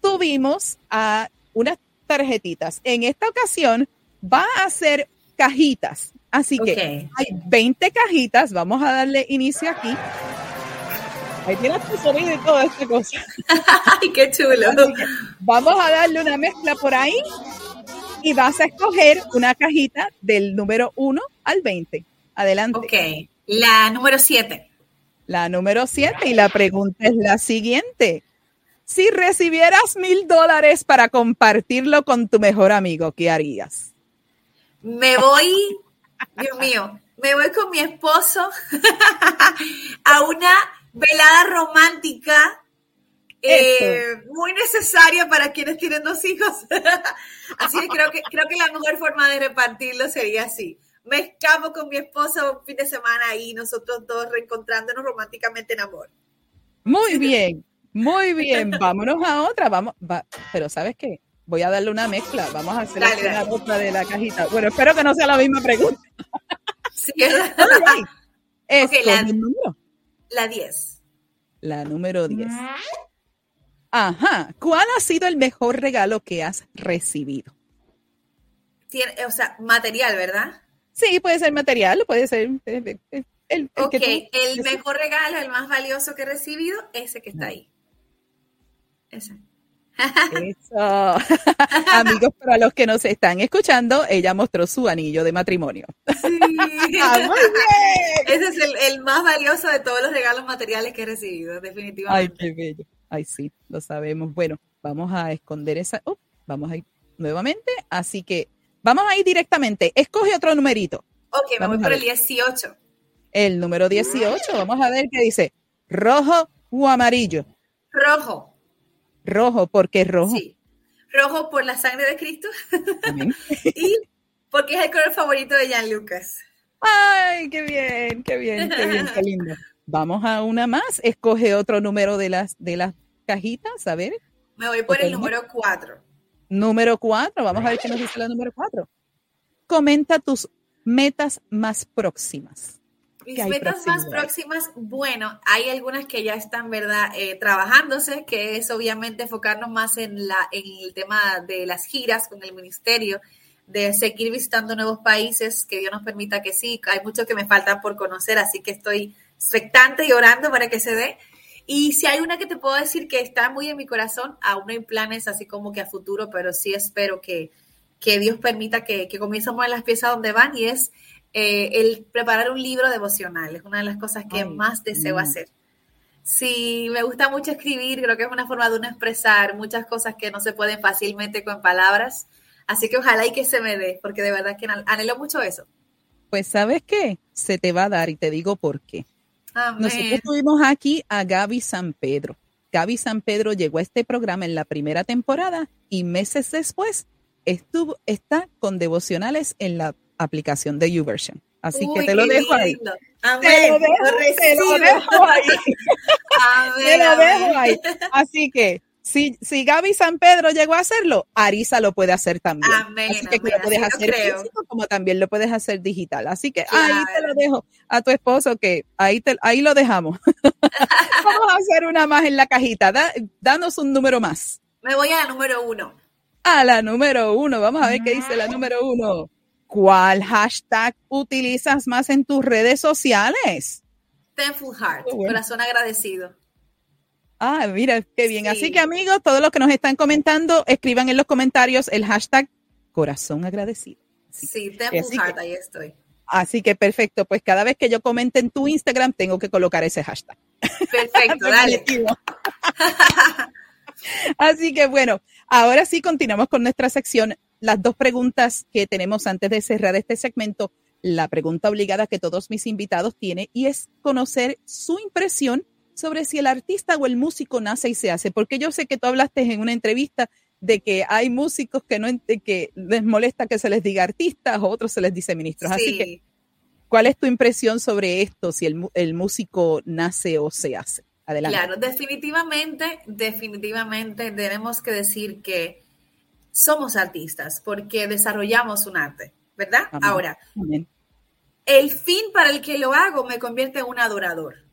Speaker 1: tuvimos a unas tarjetitas. En esta ocasión va a ser cajitas. Así que
Speaker 3: Ok.
Speaker 1: hay 20 cajitas. Vamos a darle inicio aquí. Ahí tienes tu sonido y toda esta cosa.
Speaker 3: Ay, qué chulo.
Speaker 1: Vamos a darle una mezcla por ahí y vas a escoger una cajita del número 1 al 20. Adelante.
Speaker 3: Ok. La número 7.
Speaker 1: La número 7 y la pregunta es la siguiente. Si recibieras mil dólares para compartirlo con tu mejor amigo, ¿qué harías?
Speaker 3: Me voy, Dios mío, me voy con mi esposo a una velada romántica eh, muy necesaria para quienes tienen dos hijos. así que creo que creo que la mejor forma de repartirlo sería así. Me escapo con mi esposo un fin de semana y nosotros dos reencontrándonos románticamente en amor.
Speaker 1: Muy bien, muy bien. Vámonos a otra. Vamos, va- pero ¿sabes qué? Voy a darle una mezcla. Vamos a hacer una otra de la cajita. Bueno, espero que no sea la misma pregunta.
Speaker 3: Sí,
Speaker 1: right. Escoge
Speaker 3: la-
Speaker 1: número.
Speaker 3: la 10.
Speaker 1: La número 10. Ajá. ¿Cuál ha sido el mejor regalo que has recibido?
Speaker 3: Tiene, o sea, material, ¿verdad?
Speaker 1: Sí, puede ser material, puede ser eh, eh, el, el
Speaker 3: Ok,
Speaker 1: que tú-
Speaker 3: el mejor regalo, el más valioso que he recibido, ese que está ahí. Ese.
Speaker 1: Eso. Amigos, para los que nos están escuchando, ella mostró su anillo de matrimonio.
Speaker 3: Sí.
Speaker 1: Ah, muy bien.
Speaker 3: Ese es el, el más valioso de todos los regalos materiales que he recibido,
Speaker 1: Ay,
Speaker 3: definitivamente.
Speaker 1: qué bello. Ay, sí, lo sabemos. Bueno, vamos a esconder esa. oh, vamos a ir nuevamente. Así que vamos a ir directamente. Escoge otro numerito.
Speaker 3: ok, me
Speaker 1: vamos
Speaker 3: voy
Speaker 1: a
Speaker 3: por el
Speaker 1: ver.
Speaker 3: 18.
Speaker 1: El número 18. Vamos a ver qué dice. Rojo o amarillo.
Speaker 3: Rojo.
Speaker 1: Rojo, porque es rojo.
Speaker 3: Sí. Rojo por la sangre de Cristo y porque es el color favorito de Jan Lucas.
Speaker 1: Ay, qué bien, qué bien, qué bien, qué lindo. Vamos a una más. Escoge otro número de las de las cajitas. A ver.
Speaker 3: Me voy por el número 4.
Speaker 1: Número 4. Vamos a ver qué nos dice la número 4. Comenta tus metas más próximas.
Speaker 3: Mis
Speaker 1: ¿Qué hay
Speaker 3: metas más próximas, bueno, hay algunas que ya están, ¿verdad?, eh, trabajándose, que es obviamente enfocarnos más en, la, en el tema de las giras con el ministerio, de seguir visitando nuevos países, que Dios nos permita que sí, hay muchos que me faltan por conocer, así que estoy expectante y orando para que se dé. Y si hay una que te puedo decir que está muy en mi corazón, aún no hay planes así como que a futuro, pero sí espero que, que Dios permita que, que comience a mover las piezas donde van y es eh, el preparar un libro devocional. Es una de las cosas que
Speaker 1: Ay,
Speaker 3: más deseo
Speaker 1: mm.
Speaker 3: hacer. Sí, me gusta mucho escribir, creo que es una forma de uno expresar muchas cosas que no se pueden fácilmente con palabras. Así que ojalá y que se me dé, porque de verdad que anhelo mucho eso.
Speaker 1: Pues sabes qué, se te va a dar y te digo por qué.
Speaker 3: Amén.
Speaker 1: Nosotros tuvimos aquí a Gaby San Pedro. Gaby San Pedro llegó a este programa en la primera temporada y meses después estuvo, está con devocionales en la aplicación de YouVersion. Así que te lo dejo ahí. Te lo dejo,
Speaker 3: Lo
Speaker 1: te lo
Speaker 3: recibo.
Speaker 1: dejo ahí.
Speaker 3: Amén,
Speaker 1: Te lo dejo ahí. Así que si, si Gaby San Pedro llegó a hacerlo, Arisa lo puede hacer también.
Speaker 3: Amén,
Speaker 1: Así que
Speaker 3: amén,
Speaker 1: lo puedes hacer físico como también lo puedes hacer digital. Así que ahí te lo dejo a tu esposo que ahí, te, ahí lo dejamos. Vamos a hacer una más en la cajita. Da- danos un número más.
Speaker 3: Me voy a la número uno.
Speaker 1: A la número uno. Vamos a ver qué dice la número uno. ¿Cuál hashtag utilizas más en tus redes sociales?
Speaker 3: Thankful Heart,
Speaker 1: bueno.
Speaker 3: corazón agradecido.
Speaker 1: Ah, mira, qué bien.
Speaker 3: Sí.
Speaker 1: Así que amigos, todos los que nos están comentando, escriban en los comentarios el hashtag corazón agradecido.
Speaker 3: Sí, Heart, ahí estoy.
Speaker 1: Así que perfecto, pues cada vez que yo comente en tu Instagram, tengo que colocar ese hashtag.
Speaker 3: Perfecto, dale.
Speaker 1: Definitivo. Así que bueno, ahora sí continuamos con nuestra sección. Las dos preguntas que tenemos antes de cerrar este segmento. La pregunta obligada que todos mis invitados tienen y es conocer su impresión sobre si el artista o el músico nace y se hace. Porque yo sé que tú hablaste en una entrevista de que hay músicos que no que les molesta que se les diga artistas o otros se les dice ministros. Así que. ¿cuál es tu impresión sobre esto? Si el, el músico nace o se hace. Adelante.
Speaker 3: Claro, definitivamente, definitivamente tenemos que decir que somos artistas porque desarrollamos un arte, ¿verdad?
Speaker 1: Amén.
Speaker 3: Ahora,
Speaker 1: Amén.
Speaker 3: el fin para el que lo hago me convierte en un adorador.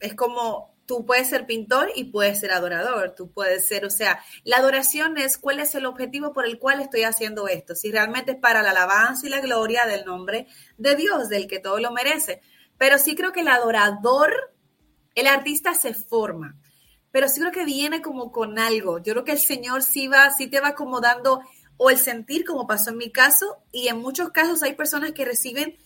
Speaker 3: Es como tú puedes ser pintor y puedes ser adorador, tú puedes ser, o sea, la adoración es cuál es el objetivo por el cual estoy haciendo esto, si realmente es para la alabanza y la gloria del nombre de Dios, del que todo lo merece. Pero sí creo que el adorador, el artista se forma, pero sí creo que viene como con algo. Yo creo que el Señor sí va, sí te va como dando, o el sentir, como pasó en mi caso, y en muchos casos hay personas que reciben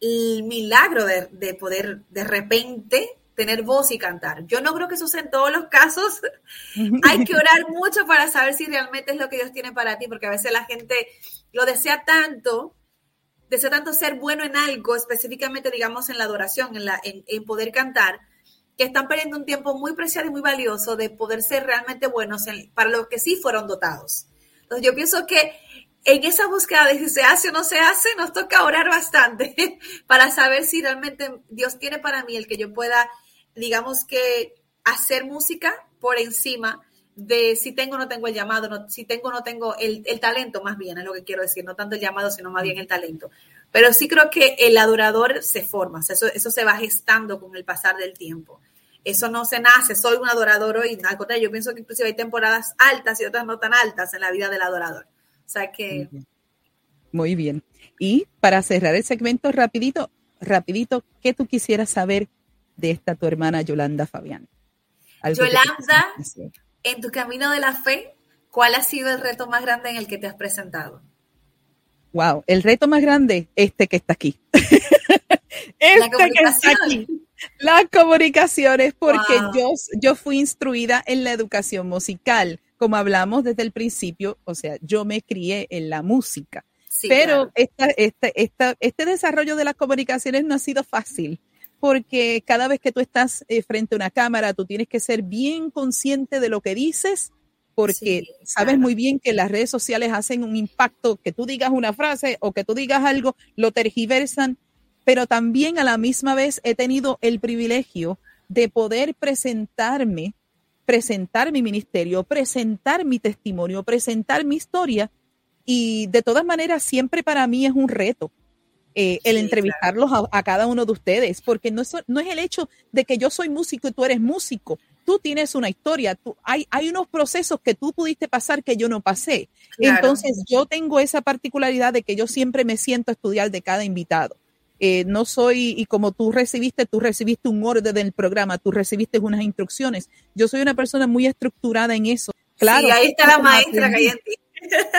Speaker 3: el milagro de, de poder de repente tener voz y cantar. Yo no creo que eso sea en todos los casos. Hay que orar mucho para saber si realmente es lo que Dios tiene para ti, porque a veces la gente lo desea tanto, desea tanto ser bueno en algo, específicamente, digamos, en la adoración, en, la, en, en poder cantar, que están perdiendo un tiempo muy preciado y muy valioso de poder ser realmente buenos en- para lo que sí fueron dotados. Entonces yo pienso que en esa búsqueda de si se hace o no se hace, nos toca orar bastante para saber si realmente Dios tiene para mí el que yo pueda, digamos que, hacer música por encima de si tengo o no tengo el llamado, no- si tengo o no tengo el, el talento, más bien, es lo que quiero decir, no tanto el llamado, sino más bien el talento. Pero sí creo que el adorador se forma, o sea, eso, eso se va gestando con el pasar del tiempo. Eso no se nace, soy un adorador hoy, al contrario, yo pienso que inclusive hay temporadas altas y otras no tan altas en la vida del adorador. O sea que
Speaker 1: Muy bien. Y para cerrar el segmento rapidito, rapidito, ¿qué tú quisieras saber de esta tu hermana Yolanda Fabián?
Speaker 3: Yolanda. en tu camino de la fe, ¿cuál ha sido el reto más grande en el que te has presentado?
Speaker 1: Wow, el reto más grande, este que está aquí. este que está aquí. Las comunicaciones, porque
Speaker 3: Wow.
Speaker 1: yo, yo fui instruida en la educación musical, como hablamos desde el principio, o sea, yo me crié en la música.
Speaker 3: Sí,
Speaker 1: Pero
Speaker 3: claro.
Speaker 1: esta, esta, esta- este desarrollo de las comunicaciones no ha sido fácil, porque cada vez que tú estás eh, frente a una cámara, tú tienes que ser bien consciente de lo que dices, porque
Speaker 3: Sí,
Speaker 1: sabes
Speaker 3: claro.
Speaker 1: muy bien que las redes sociales hacen un impacto, que tú digas una frase o que tú digas algo, lo tergiversan, pero también a la misma vez he tenido el privilegio de poder presentarme, presentar mi ministerio, presentar mi testimonio, presentar mi historia y de todas maneras siempre para mí es un reto eh, el
Speaker 3: Sí,
Speaker 1: entrevistarlos a, a cada uno de ustedes, porque no es, no es el hecho de que yo soy músico y tú eres músico. Tú tienes una historia, tú, hay, hay unos procesos que tú pudiste pasar que yo no pasé.
Speaker 3: Claro.
Speaker 1: Entonces yo tengo esa particularidad de que yo siempre me siento a estudiar de cada invitado. Eh, no soy, y como tú recibiste, tú recibiste un orden del programa, tú recibiste unas instrucciones. Yo soy una persona muy estructurada en eso. Claro.
Speaker 3: sí, ahí está la maestra que hay en ti.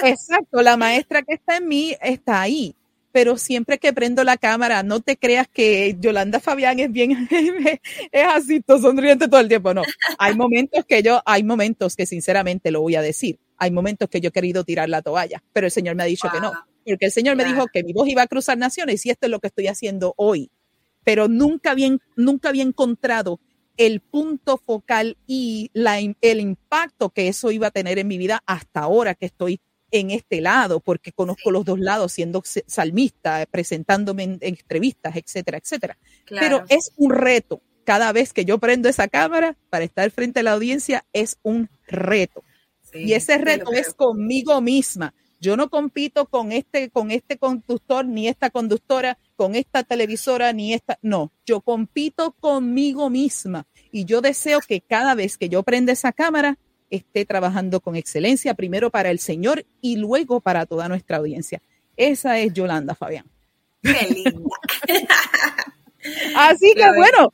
Speaker 1: Exacto, la maestra que está en mí está ahí. Pero siempre que prendo la cámara, no te creas que Yolanda Fabián es bien, es así, todo sonriente todo el tiempo. No, hay momentos que yo, hay momentos que sinceramente lo voy a decir. Hay momentos que yo he querido tirar la toalla, pero el Señor me ha dicho que no. Porque el Señor me dijo que mi voz iba a cruzar naciones y esto es lo que estoy haciendo hoy. Pero nunca había, nunca había encontrado el punto focal y la, el impacto que eso iba a tener en mi vida hasta ahora que estoy en este lado, porque conozco los dos lados, siendo salmista, presentándome en, en entrevistas, etcétera, etcétera.
Speaker 3: Claro.
Speaker 1: Pero es un reto, cada vez que yo prendo esa cámara para estar frente a la audiencia es un reto. y ese reto es conmigo misma. Yo no compito con este, con este conductor, ni esta conductora, con esta televisora, ni esta. No, yo compito conmigo misma. Y yo deseo que cada vez que yo prenda esa cámara, esté trabajando con excelencia, primero para el Señor y luego para toda nuestra audiencia. Esa es Yolanda Fabián.
Speaker 3: Qué linda.
Speaker 1: Así que bueno,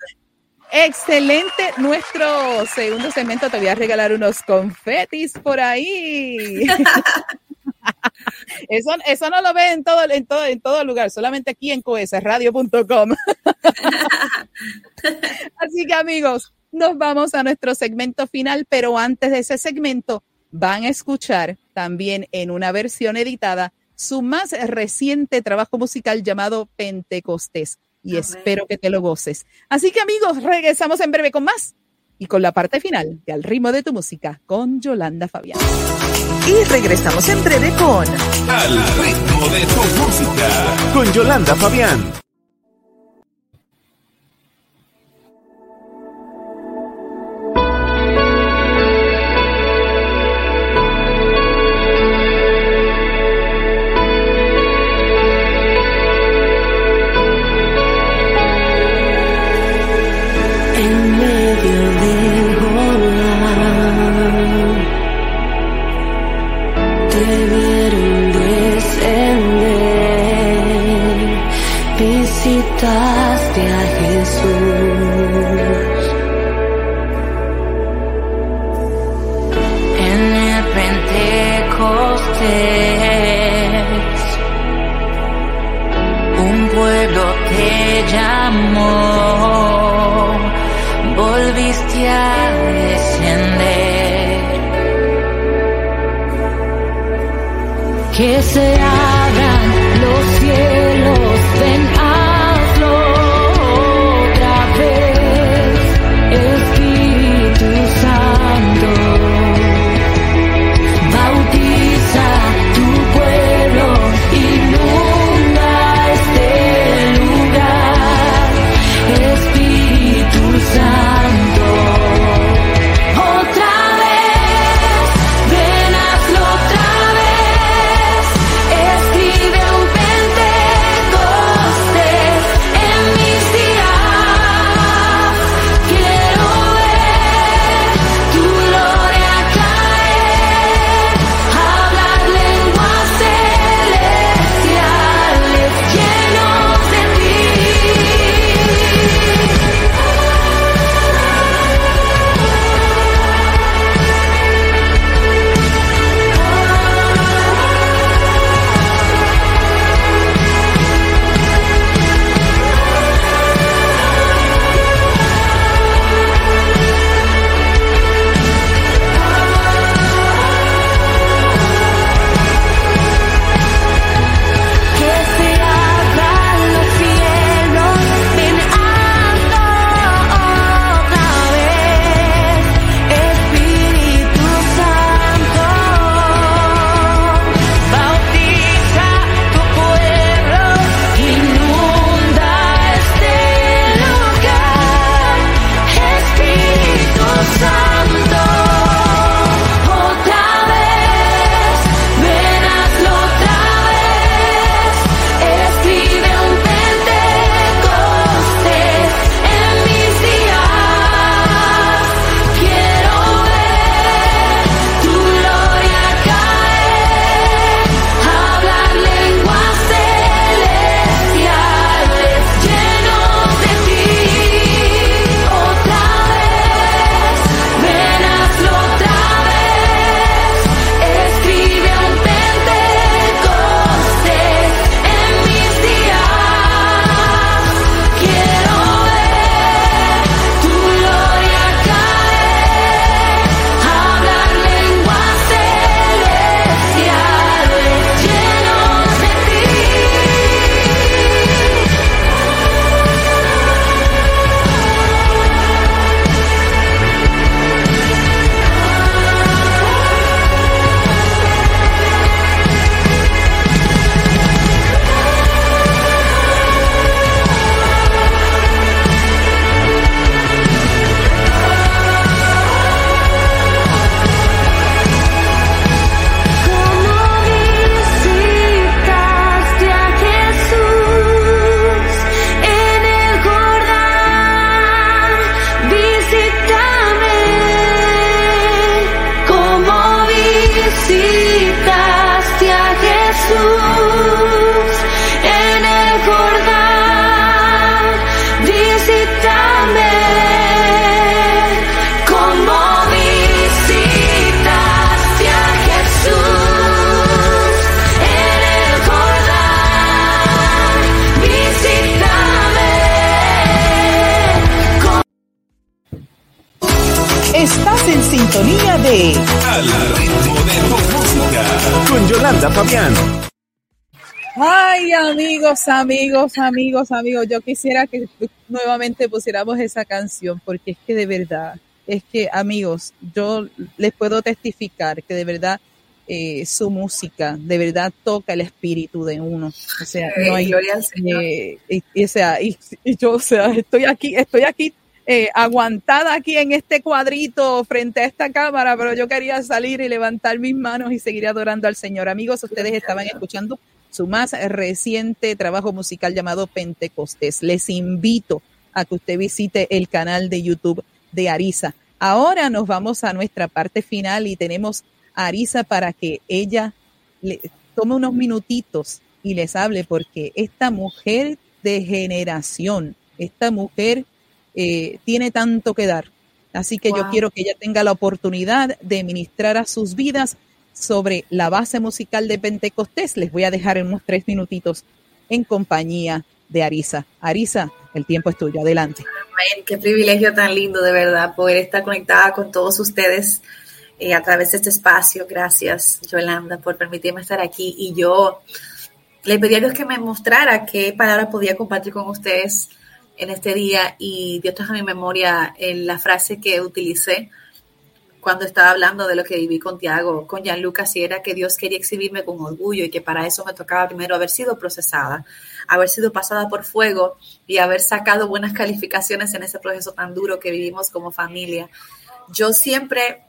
Speaker 1: excelente nuestro segundo segmento. Te voy a regalar unos confetis por ahí. Eso, eso no lo ve en todo, en todo, en todo lugar, solamente aquí en coesradio.com. Así que amigos, nos vamos a nuestro segmento final, pero antes de ese segmento van a escuchar también en una versión editada su más reciente trabajo musical llamado Pentecostés. Y espero que te lo goces. Así que amigos, regresamos en breve con más y con la parte final de Al ritmo de tu música con Yolanda Fabián.
Speaker 2: Y regresamos en breve con Al ritmo de tu música con Yolanda Fabián.
Speaker 1: que se abran los cielos. De
Speaker 2: Al ritmo de tu música con Yolanda Fabián.
Speaker 1: Ay, amigos, amigos, amigos, amigos, yo quisiera que nuevamente pusiéramos esa canción porque es que de verdad, es que amigos, yo les puedo testificar que de verdad eh, su música de verdad toca el espíritu de uno. O sea, no hay, eh, y, o sea, y, yo, o sea, estoy aquí, estoy aquí eh, aguantada aquí en este cuadrito frente a esta cámara, pero yo quería salir y levantar mis manos y seguir adorando al Señor. Amigos, ustedes estaban escuchando su más reciente trabajo musical llamado Pentecostés. Les invito a que usted visite el canal de YouTube de Arisa. Ahora nos vamos a nuestra parte final y tenemos Arisa para que ella le tome unos minutitos y les hable, porque esta mujer de generación, esta mujer eh, tiene tanto que dar. Así que yo quiero que ella tenga la oportunidad de ministrar a sus vidas sobre la base musical de Pentecostés. Les voy a dejar en unos tres minutitos en compañía de Arisa. Arisa, el tiempo es tuyo. Adelante.
Speaker 3: qué privilegio tan lindo, de verdad, poder estar conectada con todos ustedes eh, a través de este espacio. Gracias, Yolanda, por permitirme estar aquí. Y yo le pedí a Dios que me mostrara qué palabra podía compartir con ustedes en este día y Dios trajo a mi memoria en la frase que utilicé cuando estaba hablando de lo que viví con Tiago, con Gianluca, si era que Dios quería exhibirme con orgullo y que para eso me tocaba primero haber sido procesada, haber sido pasada por fuego y haber sacado buenas calificaciones en ese proceso tan duro que vivimos como familia. Yo siempre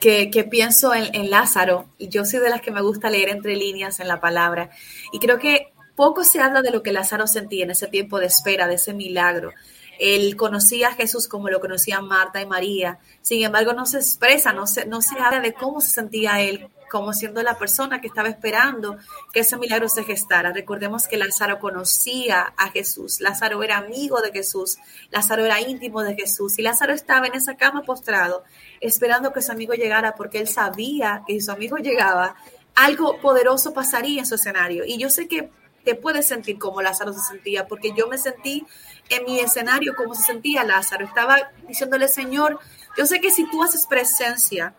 Speaker 3: que, pienso en, en, Lázaro, y yo soy de las que me gusta leer entre líneas en la palabra, y creo que poco se habla de lo que Lázaro sentía en ese tiempo de espera, de ese milagro. Él conocía a Jesús como lo conocían Marta y María, sin embargo no se expresa, no se, no se habla de cómo se sentía él como siendo la persona que estaba esperando que ese milagro se gestara. Recordemos que Lázaro conocía a Jesús, Lázaro era amigo de Jesús, Lázaro era íntimo de Jesús y Lázaro estaba en esa cama postrado esperando que su amigo llegara porque él sabía que si su amigo llegaba, algo poderoso pasaría en su escenario. Y yo sé que te puedes sentir como Lázaro se sentía, porque yo me sentí en mi escenario como se sentía Lázaro. Estaba diciéndole, Señor, yo sé que si tú haces presencia,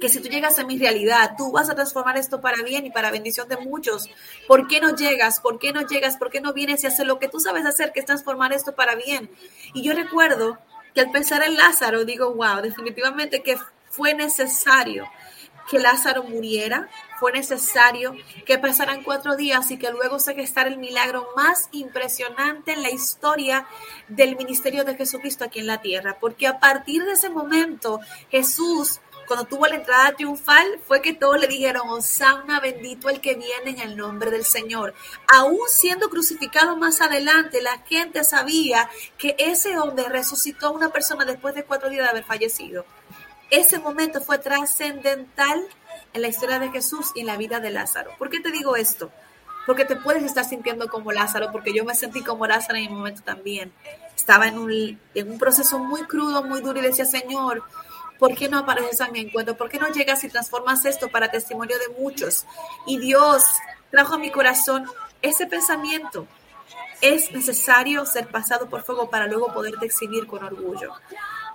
Speaker 3: que si tú llegas a mi realidad, tú vas a transformar esto para bien y para bendición de muchos. ¿Por qué no llegas? ¿Por qué no llegas? ¿Por qué no vienes y haces lo que tú sabes hacer, que es transformar esto para bien? Y yo recuerdo que al pensar en Lázaro, digo, wow, definitivamente que fue necesario que Lázaro muriera, fue necesario que pasaran cuatro días y que luego se gestara el milagro más impresionante en la historia del ministerio de Jesucristo aquí en la tierra, porque a partir de ese momento Jesús cuando tuvo la entrada triunfal, fue que todos le dijeron, Osana, bendito el que viene en el nombre del Señor. Aún siendo crucificado más adelante, la gente sabía que ese hombre resucitó a una persona después de cuatro días de haber fallecido. Ese momento fue trascendental en la historia de Jesús y en la vida de Lázaro. ¿Por qué te digo esto? Porque te puedes estar sintiendo como Lázaro, porque yo me sentí como Lázaro en mi momento también. Estaba en un, en un proceso muy crudo, muy duro y decía, Señor, ¿Por qué no apareces a mi encuentro? ¿Por qué no llegas y transformas esto para testimonio de muchos? Y Dios trajo a mi corazón ese pensamiento. Es necesario ser pasado por fuego para luego poderte exhibir con orgullo.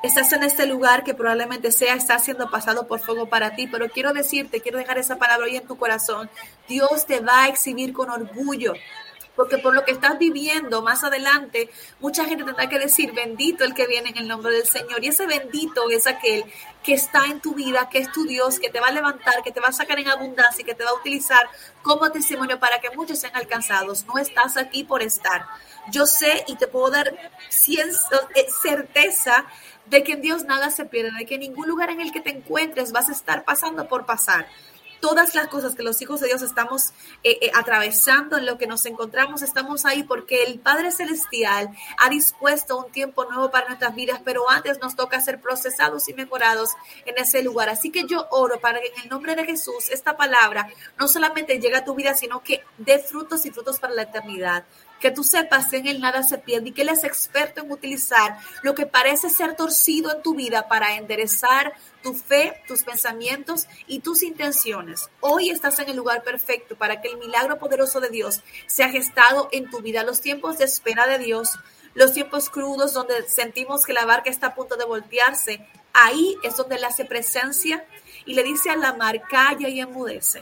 Speaker 3: Estás en este lugar que probablemente sea, está siendo pasado por fuego para ti, pero quiero decirte, quiero dejar esa palabra hoy en tu corazón. Dios te va a exhibir con orgullo porque por lo que estás viviendo más adelante, mucha gente tendrá que decir, bendito el que viene en el nombre del Señor. Y ese bendito es aquel que está en tu vida, que es tu Dios, que te va a levantar, que te va a sacar en abundancia y que te va a utilizar como testimonio para que muchos sean alcanzados. No estás aquí por estar. Yo sé y te puedo dar eh, certeza de que en Dios nada se pierde, de que en ningún lugar en el que te encuentres vas a estar pasando por pasar todas las cosas que los hijos de Dios estamos eh, eh, atravesando, en lo que nos encontramos, estamos ahí porque el Padre Celestial ha dispuesto un tiempo nuevo para nuestras vidas, pero antes nos toca ser procesados y mejorados en ese lugar. Así que yo oro para que en el nombre de Jesús esta palabra no solamente llegue a tu vida, sino que dé frutos y frutos para la eternidad que tú sepas que en el nada se pierde y que Él es experto en utilizar lo que parece ser torcido en tu vida para enderezar tu fe, tus pensamientos y tus intenciones. Hoy estás en el lugar perfecto para que el milagro poderoso de Dios sea gestado en tu vida. Los tiempos de espera de Dios, los tiempos crudos donde sentimos que la barca está a punto de voltearse, ahí es donde él hace presencia y le dice a la mar, calla y enmudece.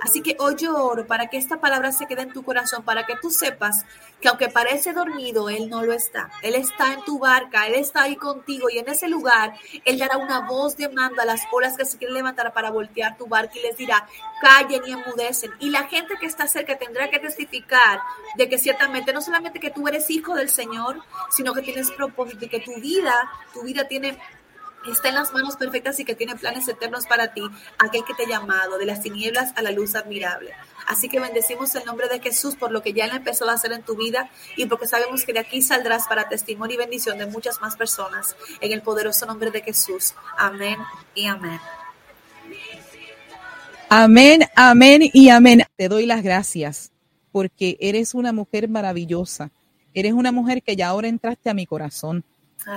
Speaker 3: Así que hoy yo oro para que esta palabra se quede en tu corazón, para que tú sepas que aunque parece dormido, Él no lo está. Él está en tu barca, Él está ahí contigo y en ese lugar Él dará una voz de mando a las olas que se quieren levantar para voltear tu barca y les dirá, callen y enmudecen. Y la gente que está cerca tendrá que testificar de que ciertamente no solamente que tú eres hijo del Señor, sino que tienes propósito y que tu vida, tu vida tiene está en las manos perfectas y que tiene planes eternos para ti, aquel que te ha llamado de las tinieblas a la luz admirable. Así que bendecimos el nombre de Jesús por lo que ya Él empezó a hacer en tu vida y porque sabemos que de aquí saldrás para testimonio y bendición de muchas más personas. En el poderoso nombre de Jesús. Amén y amén.
Speaker 1: Amén, amén y amén. Te doy las gracias porque eres una mujer maravillosa. Eres una mujer que ya ahora entraste a mi corazón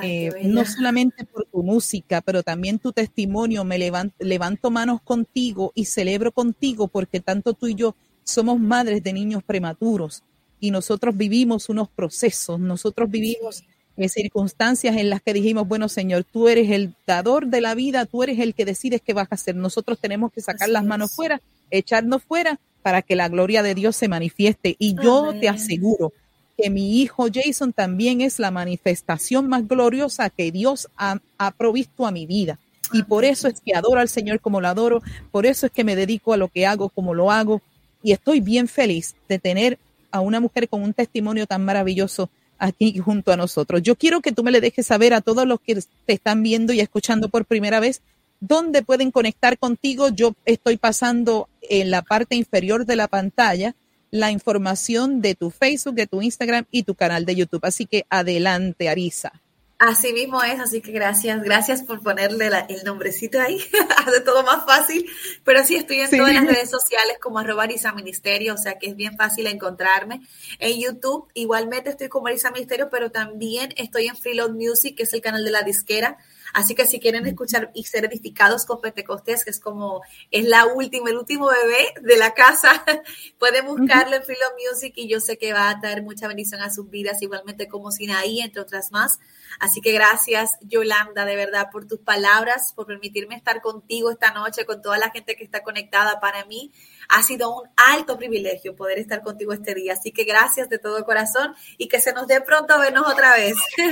Speaker 1: eh, no solamente por tu música, pero también tu testimonio. Me levanto, levanto manos contigo y celebro contigo porque tanto tú y yo somos madres de niños prematuros y nosotros vivimos unos procesos, nosotros vivimos en circunstancias en las que dijimos, bueno Señor, tú eres el dador de la vida, tú eres el que decides qué vas a hacer. Nosotros tenemos que sacar las manos fuera, echarnos fuera para que la gloria de Dios se manifieste. Y yo te aseguro que mi hijo Jason también es la manifestación más gloriosa que Dios ha, provisto a mi vida. Y por eso es que adoro al Señor como lo adoro, por eso es que me dedico a lo que hago como lo hago. Y estoy bien feliz de tener a una mujer con un testimonio tan maravilloso aquí junto a nosotros. Yo quiero que tú me le dejes saber a todos los que te están viendo y escuchando por primera vez dónde pueden conectar contigo. Yo estoy pasando en la parte inferior de la pantalla la información de tu Facebook, de tu Instagram y tu canal de YouTube. Así que adelante, Arisa.
Speaker 3: Así mismo es, así que gracias, gracias por ponerle el nombrecito ahí, hace todo más fácil, pero sí estoy en todas las redes sociales como arroba Arisa Ministerio, o sea que es bien fácil encontrarme. En YouTube igualmente estoy como Arisa Ministerio, pero también estoy en Freeload Music, que es el canal de la disquera, Así que si quieren escuchar y ser edificados con Pentecostés, que es como, es la última, el último bebé de la casa, pueden buscarlo en Philo Music y yo sé que va a traer mucha bendición a sus vidas, igualmente como Sinaí, entre otras más. Así que gracias, Yolanda, de verdad, por tus palabras, por permitirme estar contigo esta noche, con toda la gente que está conectada. Para mí ha sido un alto privilegio poder estar contigo este día. Así que gracias de todo corazón y que se nos dé pronto vernos otra vez.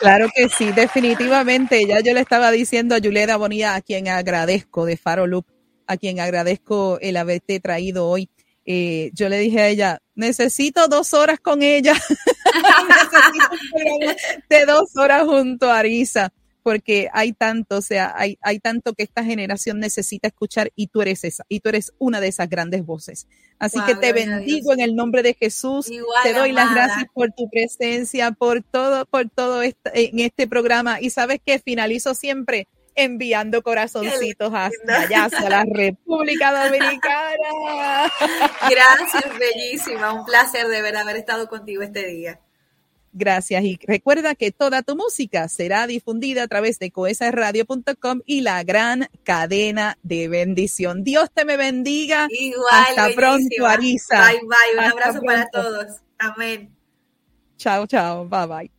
Speaker 1: Claro que sí, definitivamente. Ya yo le estaba diciendo a Yuleda Bonilla, a quien agradezco de Faro Loop, a quien agradezco el haberte traído hoy eh, yo le dije a ella, necesito dos horas con ella, de dos horas junto a Arisa, porque hay tanto, o sea, hay, hay tanto que esta generación necesita escuchar y tú eres esa, y tú eres una de esas grandes voces. Así que te bendigo en el nombre de Jesús, te doy las gracias por tu presencia, por todo, por todo este, en este programa y sabes que finalizo siempre enviando corazoncitos hasta allá, hasta la República Dominicana.
Speaker 3: Gracias, bellísima. Un placer de ver haber estado contigo este día.
Speaker 1: Gracias y recuerda que toda tu música será difundida a través de coesarradio.com y la gran cadena de bendición. Dios te me bendiga.
Speaker 3: Igual.
Speaker 1: Hasta pronto, Arisa.
Speaker 3: Bye, bye. Un abrazo para todos. Amén.
Speaker 1: Chao, chao. Bye, bye.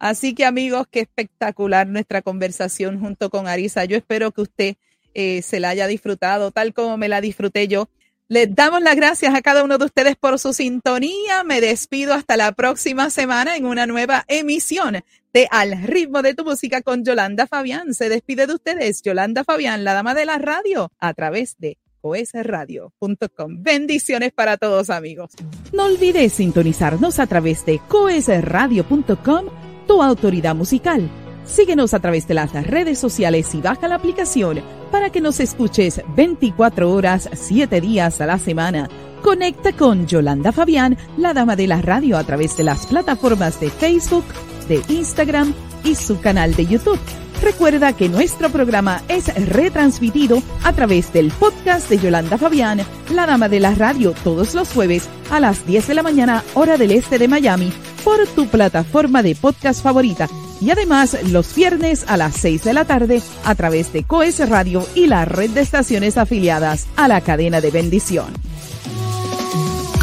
Speaker 1: Así que amigos, qué espectacular nuestra conversación junto con Arisa. Yo espero que usted eh, se la haya disfrutado tal como me la disfruté yo. Les damos las gracias a cada uno de ustedes por su sintonía. Me despido hasta la próxima semana en una nueva emisión de Al ritmo de tu música con Yolanda Fabián. Se despide de ustedes Yolanda Fabián, la dama de la radio, a través de coesradio.com. Bendiciones para todos amigos. No olvides sintonizarnos a través de coesradio.com tu autoridad musical. Síguenos a través de las redes sociales y baja la aplicación para que nos escuches 24 horas, 7 días a la semana. Conecta con Yolanda Fabián, la dama de la radio, a través de las plataformas de Facebook, de Instagram y su canal de YouTube. Recuerda que nuestro programa es retransmitido a través del podcast de Yolanda Fabián, la dama de la radio, todos los jueves a las 10 de la mañana, hora del este de Miami por tu plataforma de podcast favorita y además los viernes a las 6 de la tarde a través de Coes Radio y la red de estaciones afiliadas a la cadena de bendición.